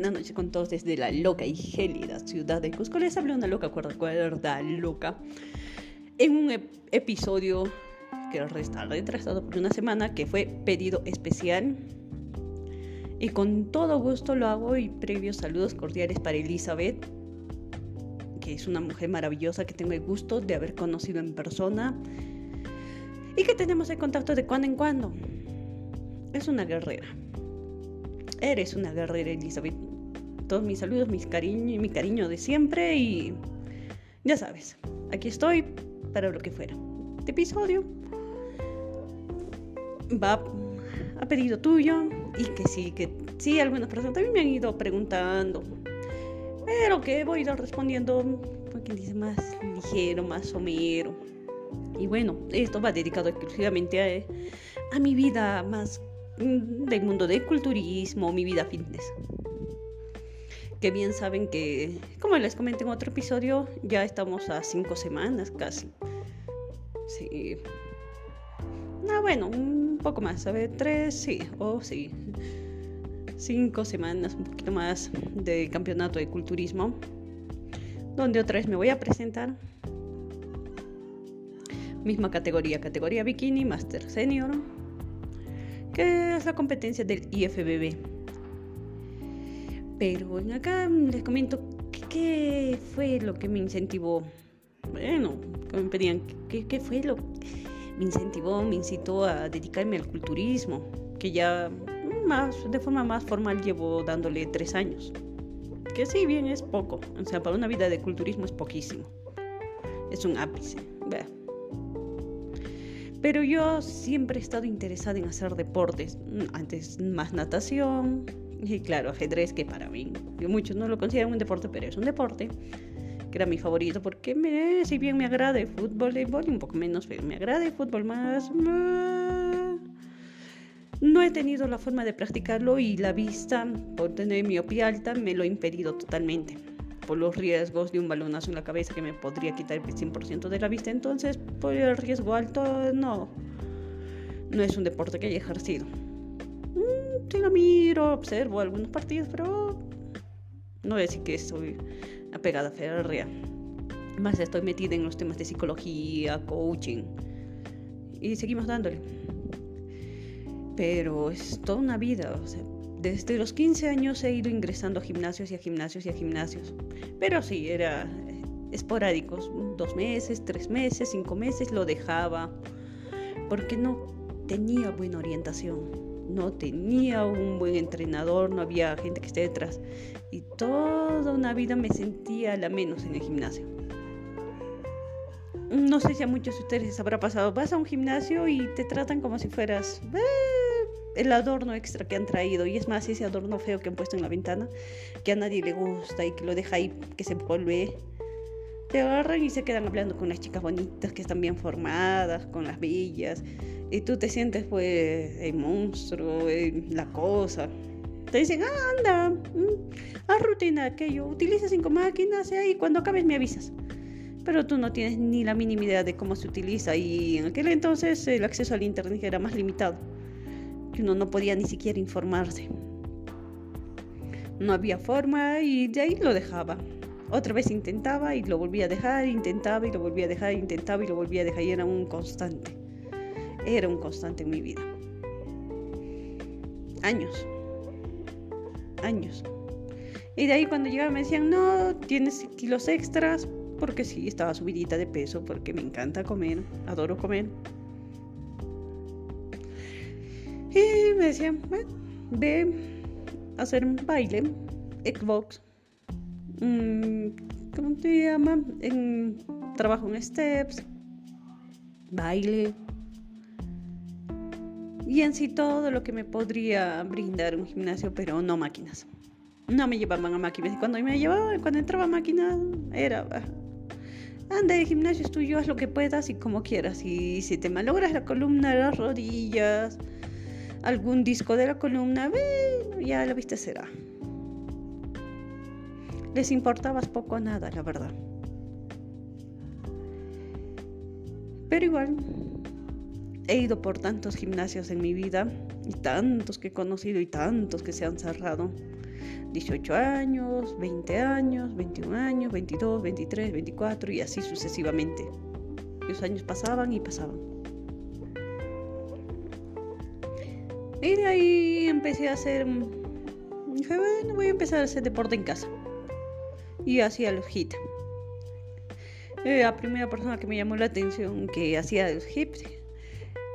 buenas noches con todos desde la loca y gélida ciudad de Cusco. Les habla una loca cuerda, cuerda loca. En un episodio que está retrasado por una semana, que fue pedido especial. Y con todo gusto lo hago y previos saludos cordiales para Elizabeth, que es una mujer maravillosa que tengo el gusto de haber conocido en persona y que tenemos el contacto de cuando en cuando. Es una guerrera. Eres una guerrera, Elizabeth. Todos mis saludos, mis cariño, mi cariño de siempre y ya sabes, aquí estoy para lo que fuera. Este episodio va a pedido tuyo y que sí, que sí, algunas personas también me han ido preguntando, pero que voy a ir respondiendo, porque dice más ligero, más somero. Y bueno, esto va dedicado exclusivamente a, a mi vida más mm, del mundo del culturismo, mi vida fitness. Que bien saben que, como les comenté en otro episodio, ya estamos a cinco semanas casi. Sí. Ah, bueno, poco más, a ver, tres, sí, o oh, sí, cinco semanas, un poquito más de campeonato de culturismo, donde otra vez me voy a presentar. Misma categoría, categoría bikini, master senior, que es la competencia del IFBB. Pero acá les comento qué fue lo que me incentivó. Bueno, que me pedían, ¿qué, qué fue lo me incentivó, me incitó a dedicarme al culturismo, que ya más, de forma más formal llevo dándole tres años. Que sí, bien, es poco. O sea, para una vida de culturismo es poquísimo. Es un ápice. Pero yo siempre he estado interesada en hacer deportes. Antes más natación. Y claro, ajedrez, que para mí, muchos no lo consideran un deporte, pero es un deporte que era mi favorito, porque me, si bien me agrada el fútbol, un poco menos, pero me agrada el fútbol más, No he tenido la forma de practicarlo y la vista, por tener miopía alta, me lo ha impedido totalmente. Por los riesgos de un balonazo en la cabeza que me podría quitar el 100% de la vista. Entonces, por el riesgo alto, no. No es un deporte que haya ejercido. Sí lo miro, observo algunos partidos, pero no decir que soy apegada férrea. Más estoy metida en los temas de psicología, coaching. Y seguimos dándole. Pero es toda una vida. O sea, desde los 15 años he ido ingresando a gimnasios y a gimnasios y a gimnasios. Pero sí, era esporádicos. Dos meses, tres meses, cinco meses lo dejaba. Porque no tenía buena orientación no tenía un buen entrenador, no había gente que esté detrás. Y toda una vida me sentía la menos en el gimnasio. No sé si a muchos de ustedes les habrá pasado. Vas a un gimnasio y te tratan como si fueras eh, el adorno extra que han traído. Y es más, ese adorno feo que han puesto en la ventana, que a nadie le gusta y que lo deja ahí, que se vuelve. Te agarran y se quedan hablando con las chicas bonitas que están bien formadas, con las bellas y tú te sientes pues el monstruo, la cosa. Te dicen, ah, anda, mm, haz rutina aquello, utiliza cinco máquinas y cuando acabes me avisas. Pero tú no tienes ni la mínima idea de cómo se utiliza y en aquel entonces el acceso al internet era más limitado. Y uno no podía ni siquiera informarse. No había forma y de ahí lo dejaba. Otra vez intentaba y lo volvía a dejar, intentaba y lo volvía a dejar, intentaba y lo volvía a dejar y era un constante era un constante en mi vida. Años. Años. Y de ahí cuando llegaba me decían, no, tienes kilos extras, porque sí, estaba subidita de peso, porque me encanta comer, adoro comer. Y me decían, ve a hacer un baile, Xbox. Mm, ¿Cómo te llama? En, trabajo en steps, baile, y en sí todo lo que me podría brindar un gimnasio, pero no máquinas. No me llevaban a máquinas. Y cuando me llevaban, cuando entraba a máquinas, era. Anda, el gimnasio es tuyo, haz lo que puedas y como quieras. Y si te malogras la columna, las rodillas, algún disco de la columna, ya la viste será. Les importabas poco o nada, la verdad. Pero igual, he ido por tantos gimnasios en mi vida y tantos que he conocido y tantos que se han cerrado. 18 años, 20 años, 21 años, 22, 23, 24 y así sucesivamente. Los años pasaban y pasaban. Y de ahí empecé a hacer... Dije, bueno, voy a empezar a hacer deporte en casa. Y hacía los hits. La primera persona que me llamó la atención que hacía los hits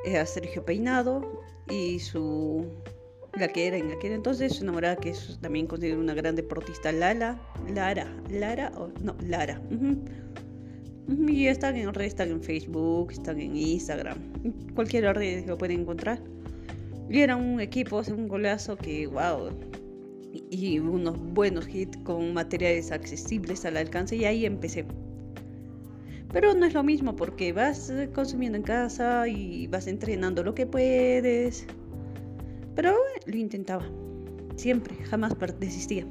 era Sergio Peinado y su la que era en aquel entonces su enamorada que es también considerada una gran deportista Lala Lara Lara o no Lara y están en redes están en Facebook están en Instagram cualquier red lo pueden encontrar y era un equipo un golazo que wow y unos buenos hits con materiales accesibles al alcance y ahí empecé pero no es lo mismo porque vas consumiendo en casa y vas entrenando lo que puedes pero lo intentaba. Siempre, jamás desistía.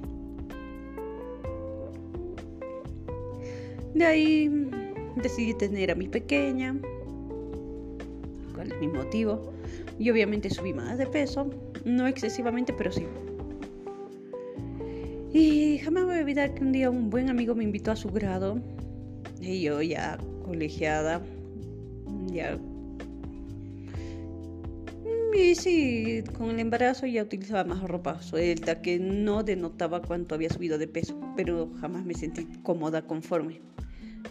De ahí decidí tener a mi pequeña. ¿Cuál es mi motivo? Y obviamente subí más de peso. No excesivamente, pero sí. A olvidar que un día un buen amigo me invitó a su grado. Y yo ya colegiada, ya y sí, con el embarazo ya utilizaba más ropa suelta, que no denotaba cuánto había subido de peso, pero jamás me sentí cómoda, conforme.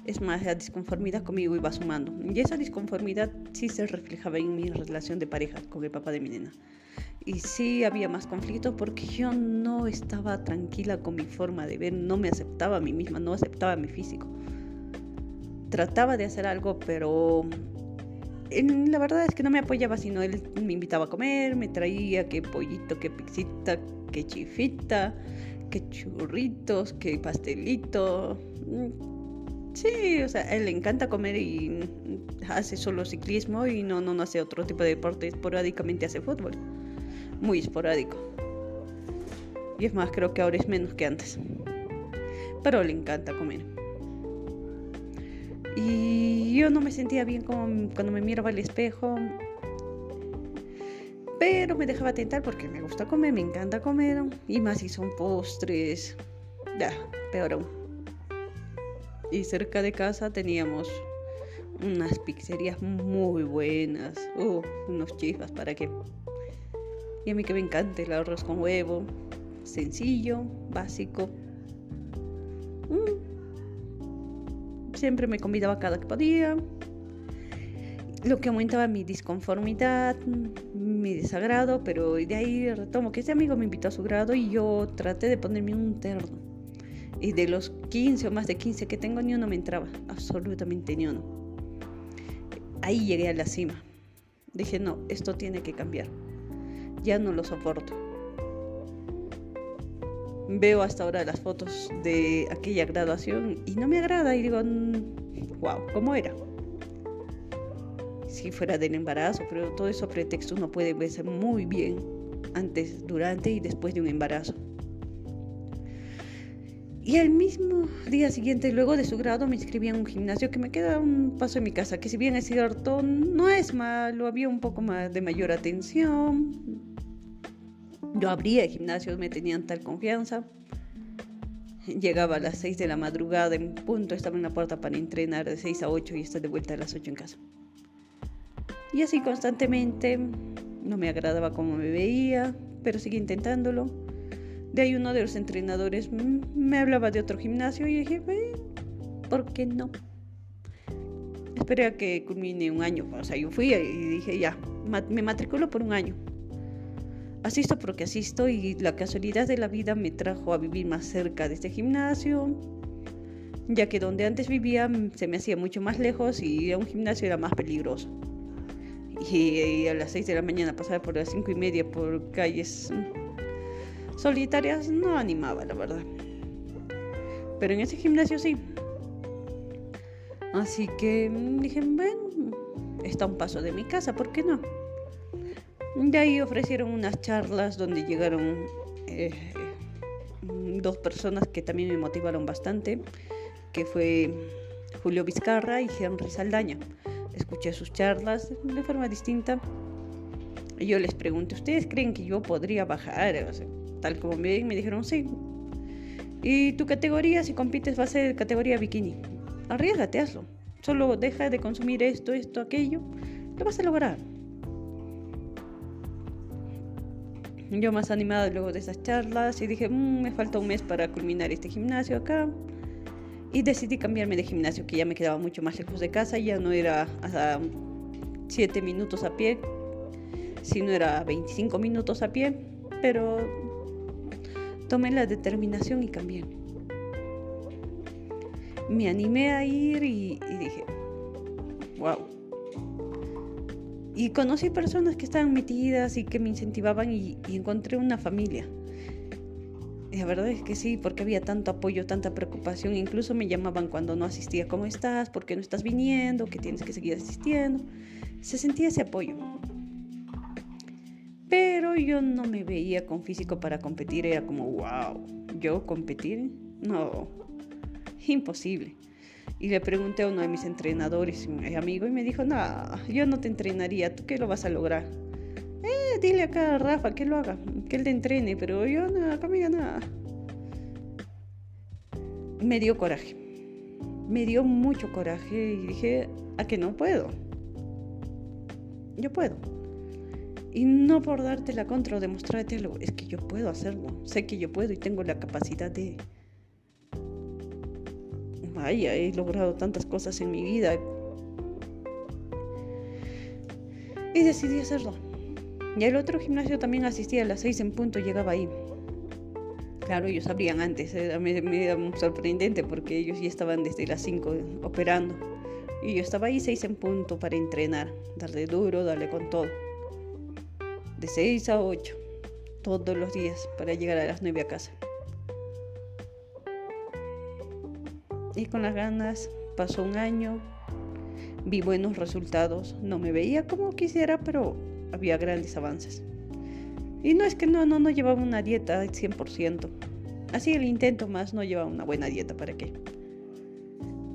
Es más, la disconformidad conmigo iba sumando. Y esa disconformidad sí se reflejaba en mi relación de pareja con el papá de mi nena. Y sí había más conflictos porque yo no estaba tranquila con mi forma de ver, no me aceptaba a mí misma, no aceptaba mi físico. Trataba de hacer algo, pero la verdad es que no me apoyaba, sino él me invitaba a comer, me traía que pollito, que pixita, que chifita, que churritos, que pastelito. Mm, sí, o sea, él le encanta comer y hace solo ciclismo y no, no, no hace otro tipo de deporte, esporádicamente hace fútbol. Muy esporádico. Y es más, creo que ahora es menos que antes. Pero le encanta comer. Y yo no me sentía bien como cuando me miraba al espejo. Pero me dejaba tentar porque me gusta comer, me encanta comer. Y más si son postres. Ya, peor aún. Y cerca de casa teníamos unas pizzerías muy buenas. Uh, unos chifas para que. Y a mí que me encanta el arroz con huevo. Sencillo, básico. Mm, siempre me convidaba cada que podía, lo que aumentaba mi disconformidad, mi desagrado, pero de ahí retomo que ese amigo me invitó a su grado y yo traté de ponerme un terno. Y de los 15 o más de 15 que tengo, ni uno me entraba, absolutamente ni uno. Ahí llegué a la cima. Dije, no, esto tiene que cambiar. Ya no lo soporto veo hasta ahora las fotos de aquella graduación y no me agrada y digo, wow, mm, ¿cómo era? Si fuera del embarazo, pero todo eso pretexto uno puede verse muy bien antes, durante y después de un embarazo. Y al mismo día siguiente, luego de su grado, me inscribí en un gimnasio que me queda un paso de mi casa, que si bien es cierto, no es malo, había un poco más de mayor atención, yo abría gimnasios, me tenían tal confianza. Llegaba a las 6 de la madrugada en punto, estaba en la puerta para entrenar de 6 a 8 y estoy de vuelta a las 8 en casa. Y así constantemente, no me agradaba cómo me veía, pero seguí intentándolo. De ahí uno de los entrenadores me hablaba de otro gimnasio y dije, ¿por qué no? Esperé a que culmine un año. O sea, yo fui y dije, ya, me matriculo por un año. Asisto porque asisto y la casualidad de la vida me trajo a vivir más cerca de este gimnasio, ya que donde antes vivía se me hacía mucho más lejos y a un gimnasio era más peligroso. Y, a las 6 de la mañana pasar por las 5 y media por calles solitarias no animaba, la verdad. Pero en ese gimnasio sí. Así que dije, bueno, está un paso de mi casa, ¿por qué no? De ahí ofrecieron unas charlas donde llegaron eh, dos personas que también me motivaron bastante, que fue Julio Vizcarra y Henry Saldaña. Escuché sus charlas de forma distinta. Y yo les pregunté, ¿ustedes creen que yo podría bajar? tal como me me dijeron sí. Y tu categoría, si compites, va a ser categoría bikini. Arriesgate, hazlo. Solo deja de consumir esto, esto, aquello. Lo vas a lograr. Yo más animada luego de esas charlas y dije, mm, me falta un mes para culminar este gimnasio acá. Y decidí cambiarme de gimnasio, que ya me quedaba mucho más lejos de casa, ya no era hasta 7 minutos a pie, sino era 25 minutos a pie, pero tomé la determinación y cambié. Me animé a ir y, y dije, wow y conocí personas que estaban metidas y que me incentivaban y, encontré una familia. La verdad es que sí, porque había tanto apoyo, tanta preocupación. Incluso me llamaban cuando no asistía, ¿cómo estás? ¿Por qué no estás viniendo? ¿Que tienes que seguir asistiendo? Se sentía ese apoyo. Pero yo no me veía con físico para competir. Era como, wow, ¿yo competir? No, imposible. Y le pregunté a uno de mis entrenadores, mi amigo, y me dijo, no, yo no te entrenaría, ¿tú qué lo vas a lograr? Eh, dile acá a Rafa que lo haga, que él te entrene, pero yo nada, conmigo nada. Me dio coraje, me dio mucho coraje y dije, ¿a que no puedo? Yo puedo. Y no por darte la contra o demostrarte algo, es que yo puedo hacerlo, sé que yo puedo y tengo la capacidad de vaya, he logrado tantas cosas en mi vida. Y decidí hacerlo. Y el otro gimnasio también asistía a las seis en punto, llegaba ahí. Claro, ellos abrían antes, eh, me, me era muy sorprendente porque ellos ya estaban desde las 5 operando. Y yo estaba ahí seis en punto para entrenar, darle duro, darle con todo. De 6 a 8, todos los días, para llegar a las 9 a casa. Y con las ganas pasó un año, vi buenos resultados, no me veía como quisiera, pero había grandes avances. Y no es que no, no, no llevaba una dieta al 100%. Así el intento más no llevaba una buena dieta, ¿para qué?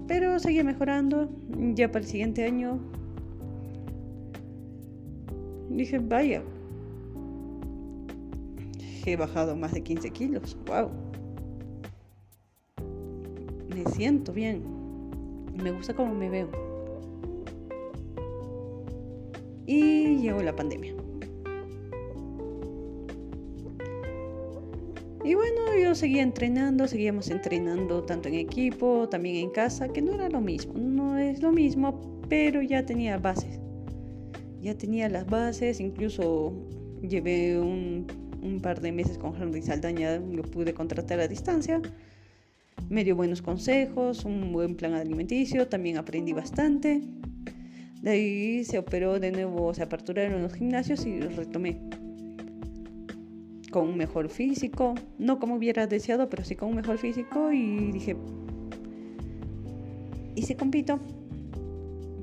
Pero seguía mejorando, ya para el siguiente año dije, vaya, he bajado más de 15 kilos, wow me siento bien. Me gusta cómo me veo. Y llegó la pandemia. Y bueno, yo seguía entrenando, seguíamos entrenando tanto en equipo, también en casa, que no era lo mismo, no es lo mismo, pero ya tenía bases. Ya tenía las bases, incluso llevé un, un par de meses con Henry Saldaña, lo pude contratar a distancia me dio buenos consejos, un buen plan alimenticio, también aprendí bastante. De ahí se operó de nuevo, se aperturaron los gimnasios y retomé. Con un mejor físico, no como hubiera deseado, pero sí con un mejor físico y dije, y si compito,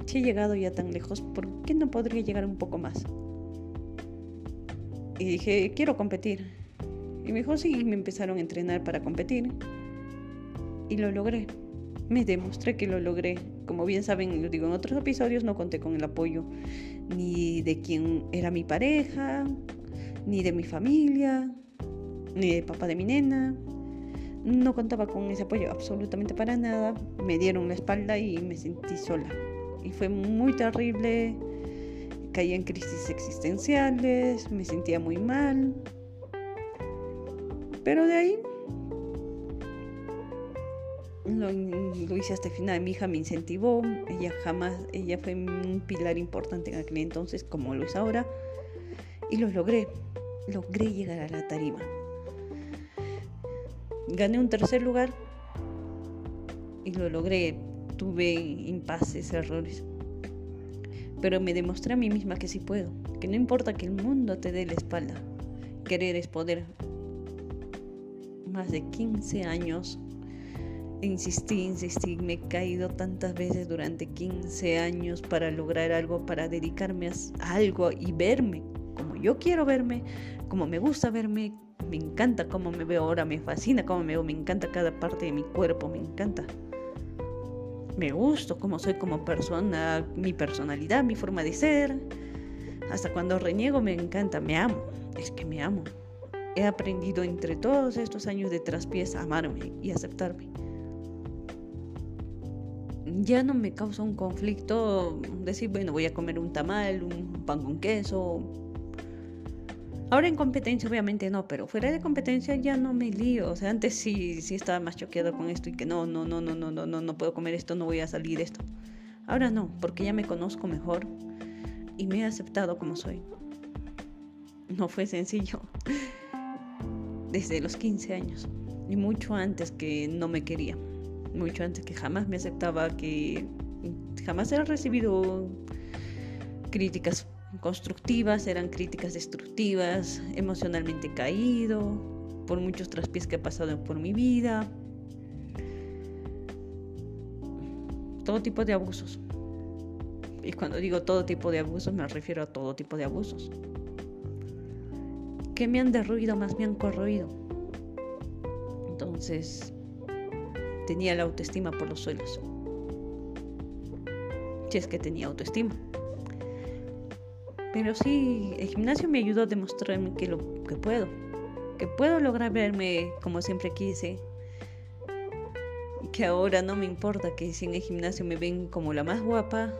si he llegado ya tan lejos, ¿por qué no podría llegar un poco más? Y dije, quiero competir. Y me dijo, sí, me empezaron a entrenar para competir y lo logré. Me demostré que lo logré. Como bien saben, lo digo en otros episodios, no conté con el apoyo ni de quien era mi pareja, ni de mi familia, ni de papá de mi nena. No contaba con ese apoyo absolutamente para nada. Me dieron la espalda y me sentí sola. Y fue muy terrible. Caí en crisis existenciales, me sentía muy mal. Pero de ahí lo, hice hasta el final. Mi hija me incentivó, ella jamás, ella fue un pilar importante en aquel entonces, como lo es ahora, y lo logré, logré llegar a la tarima. Gané un tercer lugar y lo logré. Tuve impases, errores. Pero me demostré a mí misma que sí puedo, que no importa que el mundo te dé la espalda, querer es poder. Más de 15 años Insistí, insistí, me he caído tantas veces durante 15 años para lograr algo, para dedicarme a algo y verme como yo quiero verme, como me gusta verme, me encanta cómo me veo ahora, me fascina cómo me veo, me encanta cada parte de mi cuerpo, me encanta. Me gusto cómo soy como persona, mi personalidad, mi forma de ser. Hasta cuando reniego me encanta, me amo, es que me amo. he aprendido entre todos estos años de traspiés a amarme y aceptarme. Ya no me causa un conflicto decir, bueno, voy a comer un tamal, un pan con queso. Ahora en competencia obviamente no, pero fuera de competencia ya no me lío. O sea, antes sí, sí estaba más choqueado con esto y que no, no, no, no, no, no, no, no puedo comer esto, no voy a salir esto. Ahora no, porque ya me conozco mejor y me he aceptado como soy. No fue sencillo. Desde los 15 años. Y mucho antes que no me quería. Mucho antes que jamás me aceptaba, que jamás he recibido críticas constructivas, eran críticas destructivas, emocionalmente caído, por muchos traspiés que he pasado por mi vida. Todo tipo de abusos. Y cuando digo todo tipo de abusos me refiero a todo tipo de abusos. Que me han derruido, más me han corroído. Entonces, tenía la autoestima por los suelos. Si es que tenía autoestima. Pero sí, el gimnasio me ayudó a demostrarme que lo que puedo. Que puedo lograr verme como siempre quise. Que ahora no me importa que si en el gimnasio me ven como la más guapa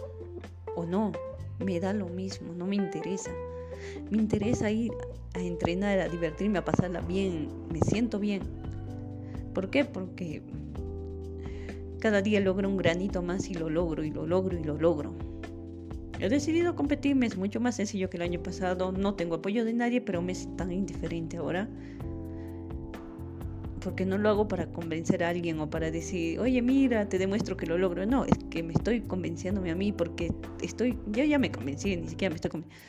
o no, me da lo mismo, no me interesa. Me interesa ir a entrenar, a divertirme, a pasarla bien, me siento bien. ¿Por qué? Porque cada día logro un granito más y lo logro y lo logro y lo logro. He decidido competirme, es mucho más sencillo que el año pasado. No tengo apoyo de nadie, pero me es tan indiferente ahora porque no lo hago para convencer a alguien o para decir, oye, mira, te demuestro que lo logro. No, es que me estoy convenciéndome a mí porque estoy, yo ya me convencí, ni siquiera me estoy convenciendo.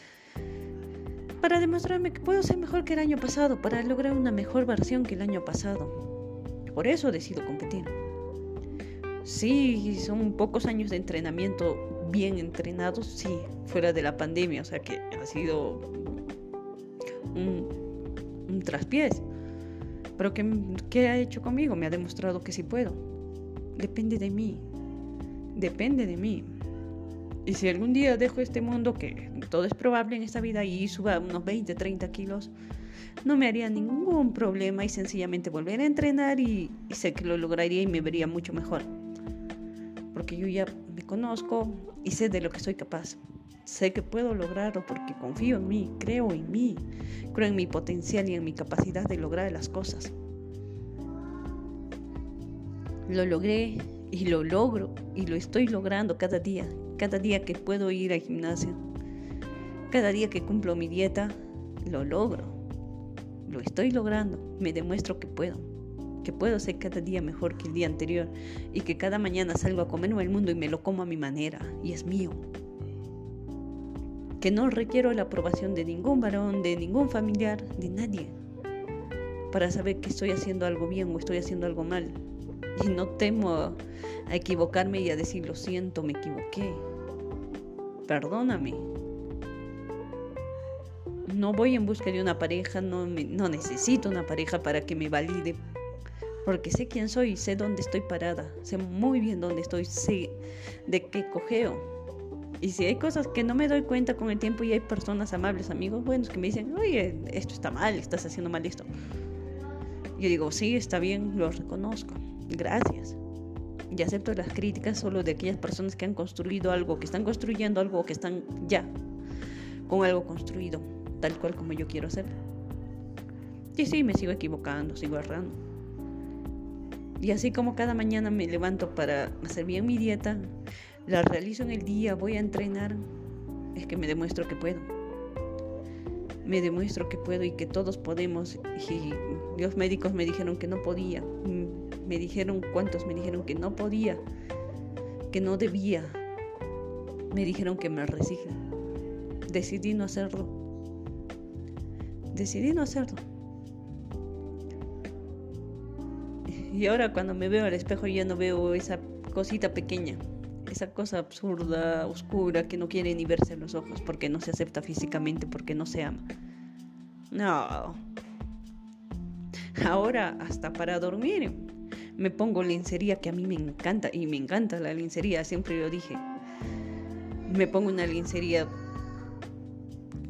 Para demostrarme que puedo ser mejor que el año pasado, para lograr una mejor versión que el año pasado. Por eso decido competir. Sí, son pocos años de entrenamiento bien entrenados, sí, fuera de la pandemia, o sea que ha sido un, traspiés pero ¿qué, ha hecho conmigo? Me ha demostrado que sí puedo. Depende de mí. Depende de mí. Y si algún día dejo este mundo, que todo es probable en esta vida, y suba unos 20, 30 kilos, no me haría ningún problema y sencillamente volver a entrenar y, sé que lo lograría y me vería mucho mejor. Porque yo ya me conozco y sé de lo que soy capaz. Sé que puedo lograrlo porque confío en mí, creo en mí, creo en mi potencial y en mi capacidad de lograr las cosas. Lo logré y lo logro y lo estoy logrando cada día, cada día que puedo ir al gimnasio, cada día que cumplo mi dieta, lo logro, lo estoy logrando, me demuestro que puedo, que puedo ser cada día mejor que el día anterior y que cada mañana salgo a comerme el mundo y me lo como a mi manera y es mío que no requiero la aprobación de ningún varón, de ningún familiar, de nadie, para saber que estoy haciendo algo bien o estoy haciendo algo mal. Y no temo a equivocarme y a decir, lo siento, me equivoqué. Perdóname. No voy en busca de una pareja, no, no necesito una pareja para que me valide, porque sé quién soy, sé dónde estoy parada, sé muy bien dónde estoy, sé de qué cogeo y si hay cosas que no me doy cuenta con el tiempo y hay personas amables, amigos buenos que me dicen, oye, esto está mal, estás haciendo mal esto. Yo digo, sí, está bien, lo reconozco, gracias. Y acepto las críticas solo de aquellas personas que han construido algo, que están construyendo algo, que están ya con algo construido, tal cual como yo quiero hacer. Y sí, me sigo equivocando, sigo errando. Y así como cada mañana me levanto para hacer bien mi dieta, la realizo en el día, voy a entrenar, es que me demuestro que puedo. Me demuestro que puedo y que todos podemos. Y los médicos me dijeron que no podía. Me dijeron cuántos me dijeron que no podía, que no debía. Me dijeron que me resigne. Decidí no hacerlo. Decidí no hacerlo. Y ahora cuando me veo al espejo ya no veo esa cosita pequeña esa cosa absurda, oscura, que no quiere ni verse en los ojos porque no se acepta físicamente, porque no se ama. No. Ahora, hasta para dormir, me pongo lencería que a mí me encanta, y me encanta la lencería, siempre lo dije. Me pongo una lencería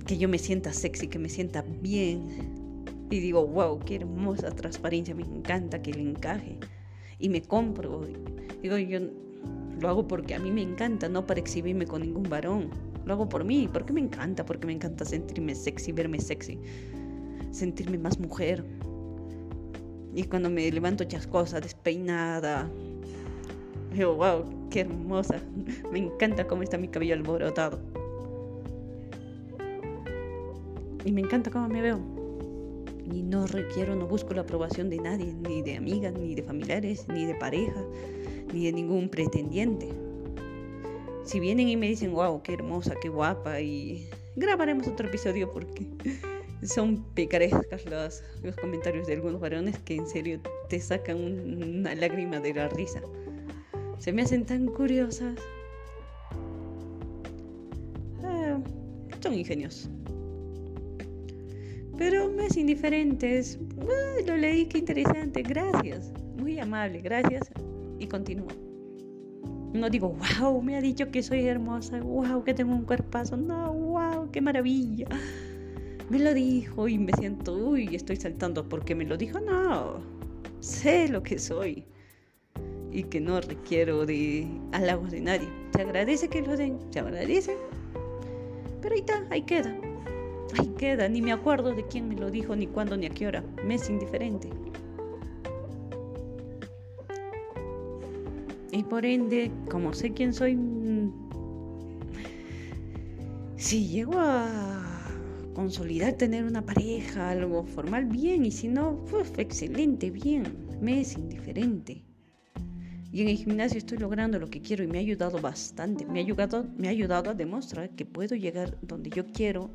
que yo me sienta sexy, que me sienta bien. Y digo, wow, qué hermosa transparencia, me encanta que le encaje. Y me compro. Digo, yo lo hago porque a mí me encanta, no para exhibirme con ningún varón. Lo hago por mí, porque me encanta, porque me encanta sentirme sexy, verme sexy, sentirme más mujer. Y cuando me levanto chascosa, despeinada, digo, wow, qué hermosa. Me encanta cómo está mi cabello alborotado. Y me encanta cómo me veo. Y no requiero, no busco la aprobación de nadie, ni de amigas, ni de familiares, ni de pareja, ni de ningún pretendiente. Si vienen y me dicen, wow, qué hermosa, qué guapa, y grabaremos otro episodio porque son picarescas los, los comentarios de algunos varones que en serio te sacan una lágrima de la risa. Se me hacen tan curiosas. Ah, son ingeniosos. Pero me es indiferente. lo leí, qué interesante. Gracias. Muy amable, gracias. Y continúo. No digo, wow, me ha dicho que soy hermosa. Wow, que tengo un cuerpazo. No, wow, qué maravilla. Me lo dijo y me siento, uy, estoy saltando porque me lo dijo. No, sé lo que soy. Y que no requiero de halagos de nadie. Se agradece que lo den, se agradece. Pero ahí está, ahí queda. Ahí queda, ni me acuerdo de quién me lo dijo, ni cuándo, ni a qué hora. Me es indiferente. Y por ende, como sé quién soy, mm, si llego a consolidar tener una pareja, algo formal, bien. Y si no, pues excelente, bien. Me es indiferente. Y en el gimnasio estoy logrando lo que quiero y me ha ayudado bastante. Me ha ayudado, me ha ayudado a demostrar que puedo llegar donde yo quiero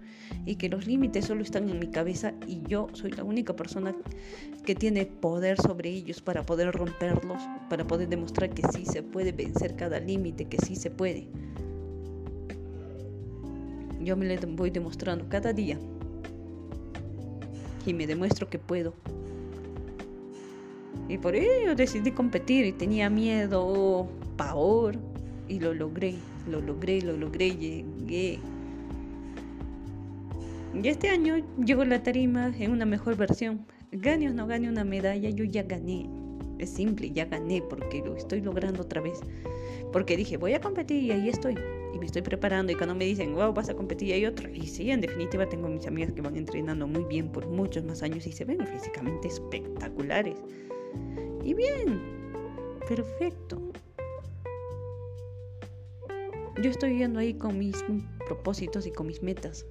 y que los límites solo están en mi cabeza y yo soy la única persona que tiene poder sobre ellos para poder romperlos, para poder demostrar que sí se puede vencer cada límite, que sí se puede. Yo me lo voy demostrando cada día y me demuestro que puedo. Y por ello decidí competir y tenía miedo, pavor, y lo logré, lo logré, lo logré, llegué. Y este año llego a la tarima en una mejor versión. Gane o no gane una medalla, yo ya gané. Es simple, ya gané porque lo estoy logrando otra vez. Porque dije, voy a competir y ahí estoy. Y me estoy preparando y cuando me dicen, wow, vas a competir y hay otro. Y sí, en definitiva tengo mis amigas que van entrenando muy bien por muchos más años y se ven físicamente espectaculares. Y bien, perfecto. Yo estoy yendo ahí con mis propósitos y con mis metas.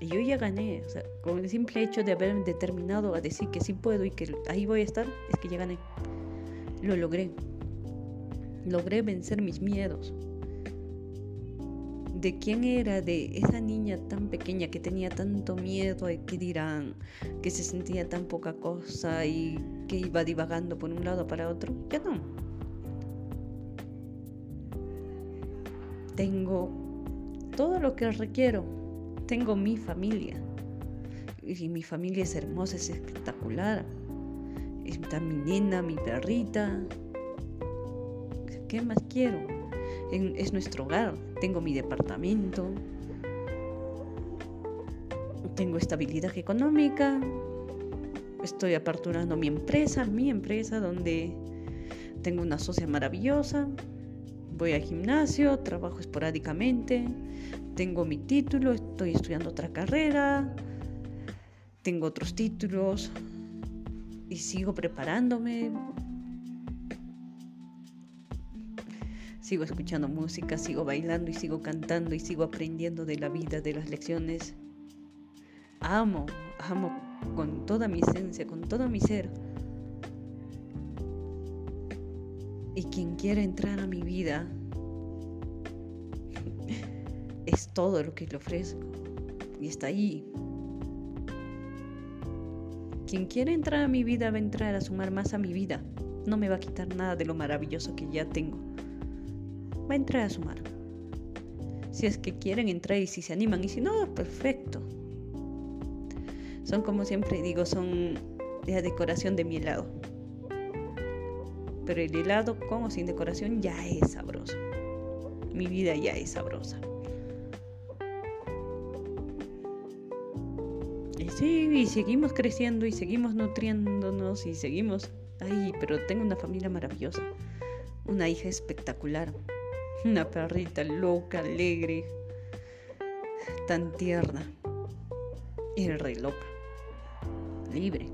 Y yo ya gané, con el simple hecho de haber determinado a decir que sí puedo y que ahí voy a estar, es que ya gané. Lo logré. Logré vencer mis miedos de quién era, de esa niña tan pequeña que tenía tanto miedo a que dirán, que se sentía tan poca cosa y que iba divagando por un lado para otro, ya no. Tengo todo lo que requiero, tengo mi familia y mi familia es hermosa, es espectacular. Está mi nena, mi perrita. ¿Qué más quiero? Es nuestro hogar. Tengo mi departamento, tengo estabilidad económica, estoy aperturando mi empresa, mi empresa donde tengo una socia maravillosa, voy al gimnasio, trabajo esporádicamente, tengo mi título, estoy estudiando otra carrera, tengo otros títulos y sigo preparándome, Sigo escuchando música, sigo bailando y sigo cantando y sigo aprendiendo de la vida, de las lecciones. Amo, amo con toda mi esencia, con todo mi ser. Y quien quiera entrar a mi vida es todo lo que le ofrezco. Y está ahí. Quien quiera entrar a mi vida va a entrar a sumar más a mi vida. No me va a quitar nada de lo maravilloso que ya tengo va a entrar a sumar. Si es que quieren entrar y si se animan y si no, perfecto. Son como siempre digo, son la decoración de mi helado. Pero el helado con o sin decoración ya es sabroso. Mi vida ya es sabrosa. Es Sí, y seguimos creciendo y seguimos nutriéndonos y seguimos... Ay, pero tengo una familia maravillosa. Una hija espectacular. Una perrita loca, alegre, tan tierna y re loca, libre.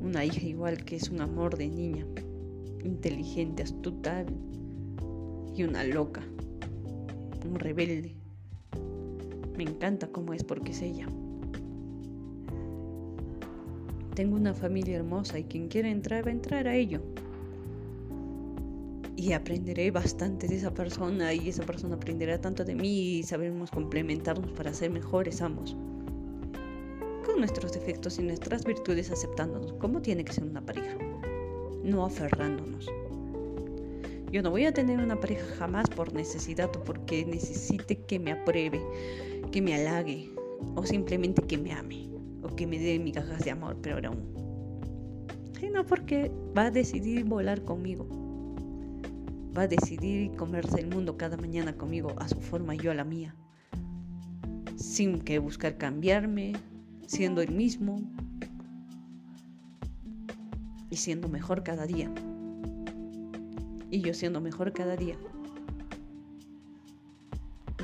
Una hija igual que es un amor de niña, inteligente, astuta y una loca, un rebelde. Me encanta cómo es porque es ella. Tengo una familia hermosa y quien quiera entrar va a entrar a ello. Y aprenderé bastante de esa persona y esa persona aprenderá tanto de mí y sabremos complementarnos para ser mejores ambos. Con nuestros defectos y nuestras virtudes aceptándonos como tiene que ser una pareja, no aferrándonos. Yo no voy a tener una pareja jamás por necesidad o porque necesite que me apruebe, que me halague o simplemente que me ame o que me dé migajas de amor, pero aún. Sino porque va a decidir volar conmigo. Va a decidir comerse el mundo cada mañana conmigo a su forma y yo a la mía. Sin que buscar cambiarme, siendo el mismo y siendo mejor cada día y yo siendo mejor cada día.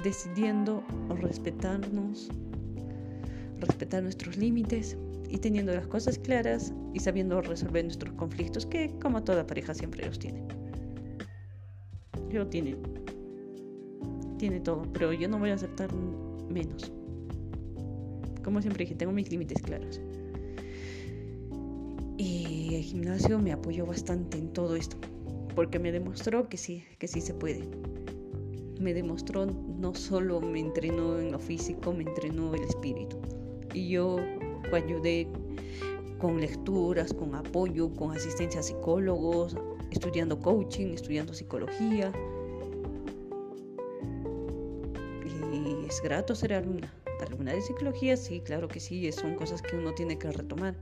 Decidiendo respetarnos, respetar nuestros límites y teniendo las cosas claras y sabiendo resolver nuestros conflictos que como toda pareja siempre los tiene. Yo tiene, tiene todo, pero yo no voy a aceptar menos. Como siempre dije, tengo mis límites claros. Y el gimnasio me apoyó bastante en todo esto porque me demostró que sí, que sí se puede. Me demostró, no solo me entrenó en lo físico, me entrenó el espíritu. Y yo ayudé con lecturas, con apoyo, con asistencia a psicólogos, estudiando coaching, estudiando psicología. Y es grato ser alumna. Alumna de psicología, sí, claro que sí, son cosas que uno tiene que retomar.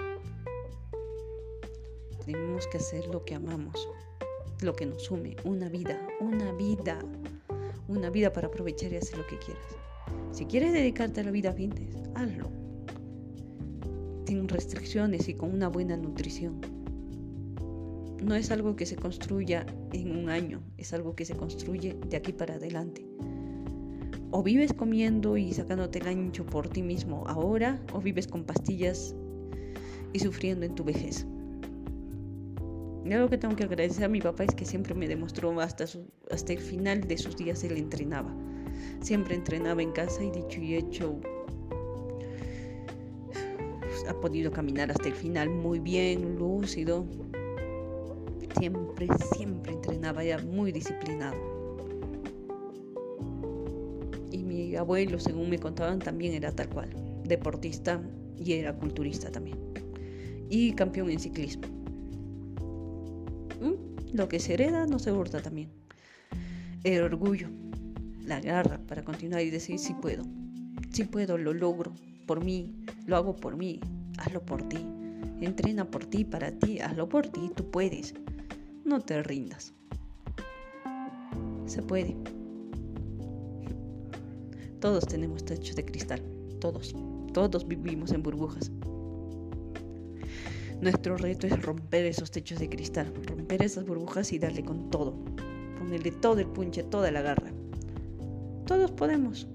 Tenemos que hacer lo que amamos lo que nos sume, una vida, una vida, una vida para aprovechar y hacer lo que quieras. Si quieres dedicarte a la vida fitness, hazlo. Sin restricciones y con una buena nutrición. No es algo que se construya en un año, es algo que se construye de aquí para adelante. O vives comiendo y sacándote el ancho por ti mismo ahora, o vives con pastillas y sufriendo en tu vejez. Y algo que tengo que agradecer a mi papá es que siempre me demostró hasta, hasta el final de sus días él entrenaba. Siempre entrenaba en casa y dicho y hecho ha podido caminar hasta el final muy bien, lúcido. Siempre, siempre entrenaba, ya muy disciplinado. Y mi abuelo, según me contaban, también era tal cual, deportista y era culturista también. Y campeón en ciclismo. Lo que se hereda no se hurta también. El orgullo, la garra para continuar y decir si puedo. Si puedo, lo logro por mí, lo hago por mí, hazlo por ti. Entrena por ti, para ti, hazlo por ti, tú puedes. No te rindas. Se puede. Todos tenemos techos de cristal, todos, todos vivimos en burbujas. Nuestro reto es romper esos techos de cristal, romper esas burbujas y darle con todo. Ponerle todo el punche, toda la garra. Todos podemos.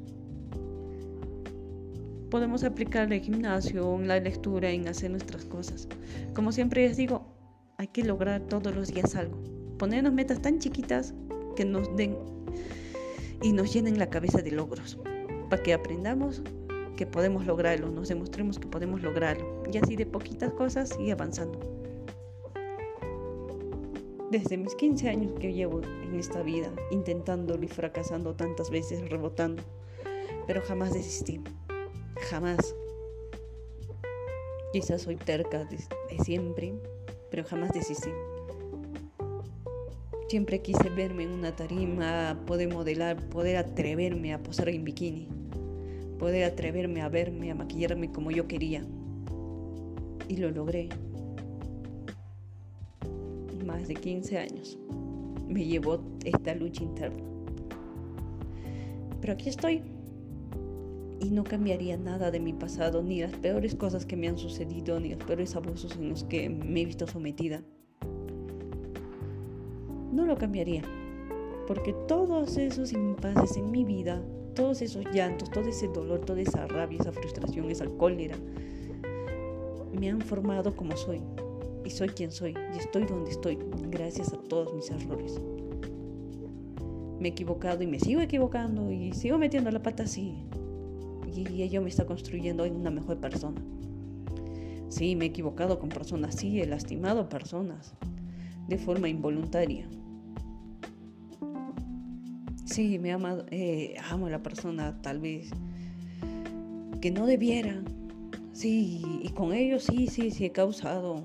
Podemos aplicar el gimnasio, la lectura, en hacer nuestras cosas. Como siempre les digo, hay que lograr todos los días algo. Ponernos metas tan chiquitas que nos den y nos llenen la cabeza de logros. Para que aprendamos que podemos lograrlo, nos demostremos que podemos lograrlo. Y así de poquitas cosas y avanzando. Desde mis 15 años que llevo en esta vida, intentándolo y fracasando tantas veces, rebotando, pero jamás desistí. Jamás. Quizás soy terca de, siempre, pero jamás desistí. Siempre quise verme en una tarima, poder modelar, poder atreverme a posar en bikini poder atreverme a verme, a maquillarme como yo quería. Y lo logré. Más de 15 años me llevó esta lucha interna. Pero aquí estoy. Y no cambiaría nada de mi pasado, ni las peores cosas que me han sucedido, ni los peores abusos en los que me he visto sometida. No lo cambiaría, porque todos esos impases en mi vida, todos esos llantos, todo ese dolor, toda esa rabia, esa frustración, esa cólera, me han formado como soy. Y soy quien soy, y estoy donde estoy, gracias a todos mis errores. Me he equivocado y me sigo equivocando y sigo metiendo la pata así. Y ello me está construyendo en una mejor persona. Sí, me he equivocado con personas, sí, he lastimado personas de forma involuntaria. Sí, me amado, eh, amo a la persona tal vez que no debiera. Sí, y con ello sí, sí, sí he causado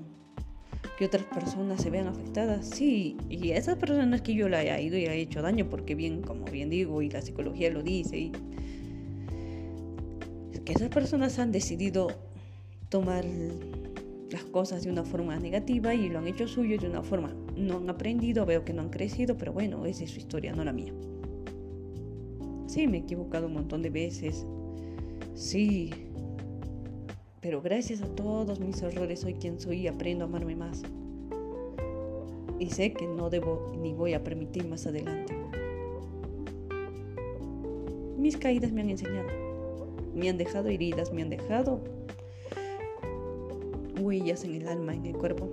que otras personas se vean afectadas. Sí, y esas personas que yo le haya ido y haya hecho daño, porque bien, como bien digo, y la psicología lo dice, y que esas personas han decidido tomar las cosas de una forma negativa y lo han hecho suyo de una forma. No han aprendido, veo que no han crecido, pero bueno, esa es su historia, no la mía. Sí, me he equivocado un montón de veces. Sí. Pero gracias a todos mis errores soy quien soy y aprendo a amarme más. Y sé que no debo ni voy a permitir más adelante. Mis caídas me han enseñado. Me han dejado heridas, me han dejado huellas en el alma, en el cuerpo.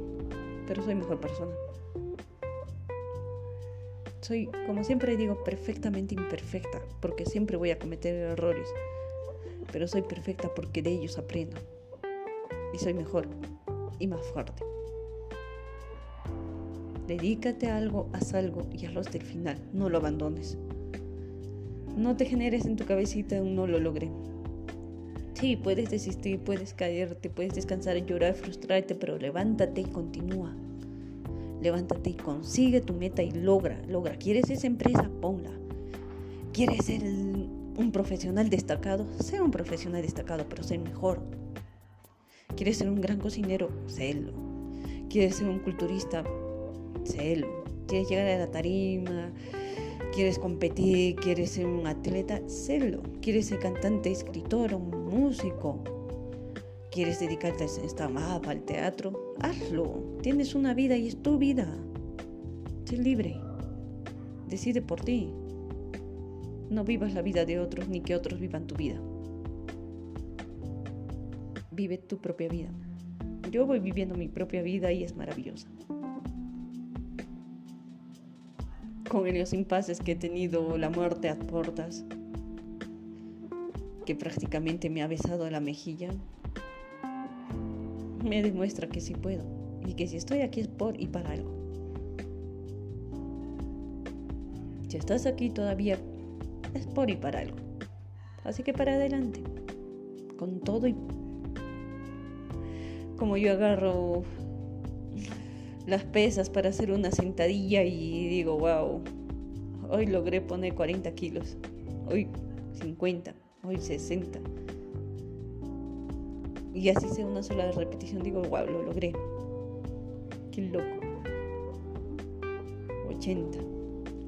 Pero soy mejor persona. Soy, como siempre digo, perfectamente imperfecta, porque siempre voy a cometer errores. Pero soy perfecta porque de ellos aprendo. Y soy mejor y más fuerte. Dedícate a algo, haz algo y hazlo hasta el final. No lo abandones. No te generes en tu cabecita un no lo logré. Sí, puedes desistir, puedes caerte, puedes descansar, llorar, frustrarte, pero levántate y continúa. Levántate y consigue tu meta y logra, logra. ¿Quieres esa empresa? Ponla. ¿Quieres ser un profesional destacado? Sea un profesional destacado, pero ser mejor. ¿Quieres ser un gran cocinero? Sélo. ¿Quieres ser un culturista? Sélo. ¿Quieres llegar a la tarima? ¿Quieres competir? ¿Quieres ser un atleta? Sélo. ¿Quieres ser cantante, escritor, un músico? ¿Quieres dedicarte a esta mapa, al teatro? Hazlo. Tienes una vida y es tu vida. Sé libre. Decide por ti. No vivas la vida de otros ni que otros vivan tu vida. Vive tu propia vida. Yo voy viviendo mi propia vida y es maravillosa. Con los impases que he tenido, la muerte a puertas, que prácticamente me ha besado la mejilla, me demuestra que sí puedo y que si estoy aquí es por y para algo. Si estás aquí todavía es por y para algo. Así que para adelante, con todo y como yo agarro las pesas para hacer una sentadilla y digo, wow, hoy logré poner 40 kilos, hoy 50, hoy 60 y así sea una sola repetición, digo, wow, lo logré. Qué loco. 80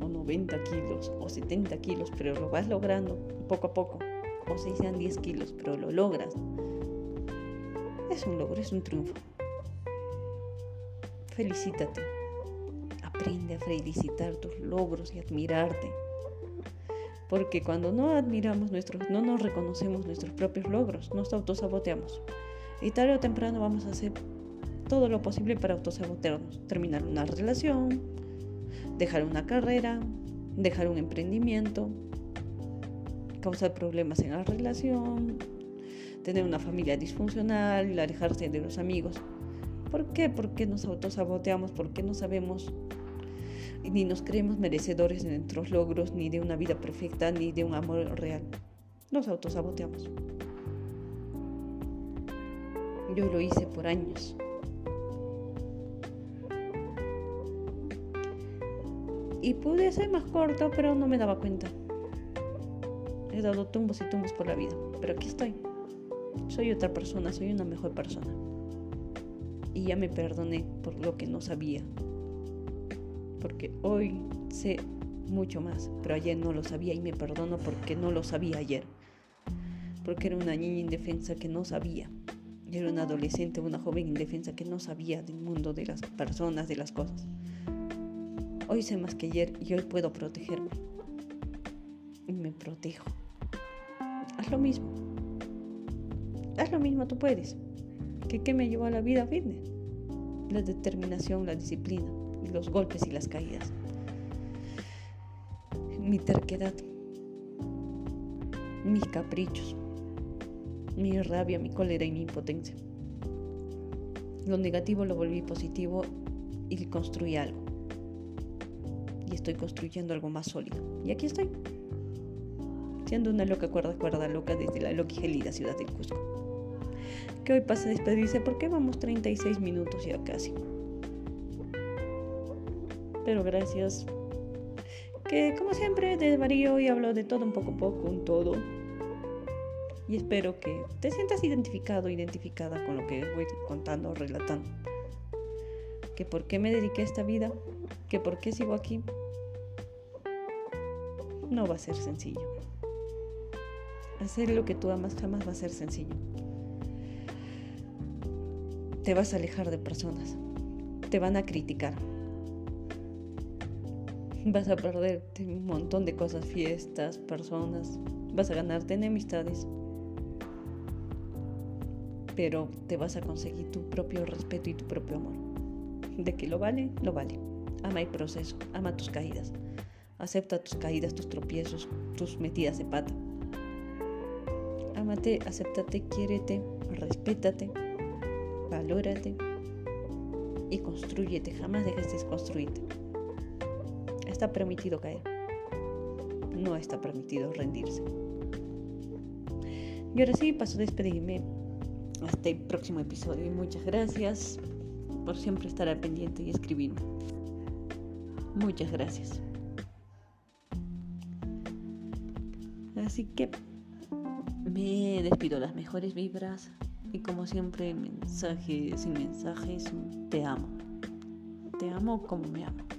o 90 kilos o 70 kilos, pero lo vas logrando poco a poco. O si sean 10 kilos, pero lo logras. Es un logro, es un triunfo. Felicítate. Aprende a felicitar tus logros y admirarte. Porque cuando no admiramos nuestros, no nos reconocemos nuestros propios logros, nos autosaboteamos. Y tarde o temprano vamos a hacer todo lo posible para autosabotearnos. Terminar una relación, dejar una carrera, dejar un emprendimiento, causar problemas en la relación, tener una familia disfuncional, alejarse de los amigos. ¿Por qué? Porque nos autosaboteamos, porque no sabemos ni nos creemos merecedores de nuestros logros, ni de una vida perfecta, ni de un amor real. Nos autosaboteamos. Yo lo hice por años. Y pude ser más corto, pero no me daba cuenta. He dado tumbos y tumbos por la vida, pero aquí estoy. Soy otra persona, soy una mejor persona. Y ya me perdoné por lo que no sabía, porque hoy sé mucho más, pero ayer no lo sabía y me perdono porque no lo sabía ayer. porque era una niña indefensa que no sabía. Era una adolescente, una joven indefensa que no sabía del mundo, de las personas, de las cosas. Hoy sé más que ayer y hoy puedo protegerme. Y me protejo. Haz lo mismo. Haz lo mismo, tú puedes. ¿Qué, me llevó a la vida fitness? La determinación, la disciplina, los golpes y las caídas. Mi terquedad, mis caprichos, mi rabia, mi cólera y mi impotencia. Lo negativo lo volví positivo y construí algo. Y estoy construyendo algo más sólido. Y aquí estoy. Siendo una loca cuerda cuerda loca desde la loca y ciudad del Cusco. Que hoy pasa a despedirse porque vamos 36 minutos ya casi. Pero gracias. Que como siempre desvarío y hablo de todo un poco poco, un todo y espero que te sientas identificado, identificada con lo que voy contando, relatando. Que por qué me dediqué a esta vida, que por qué sigo aquí, no va a ser sencillo. Hacer lo que tú amas jamás va a ser sencillo. Te vas a alejar de personas, te van a criticar, vas a perderte un montón de cosas, fiestas, personas, vas a ganarte enemistades, pero te vas a conseguir tu propio respeto y tu propio amor. De que lo vale, lo vale. Ama el proceso, ama tus caídas. Acepta tus caídas, tus tropiezos, tus metidas de pata. Ámate, acéptate, quiérete, respétate, valórate y construyete. Jamás dejes de construirte. Está permitido caer. No está permitido rendirse. Y ahora sí, paso a despedirme hasta el próximo episodio y muchas gracias por siempre estar al pendiente y escribirme. Muchas gracias. Así que me despido las mejores vibras y como siempre mensajes y mensajes te amo. Te amo como me amo.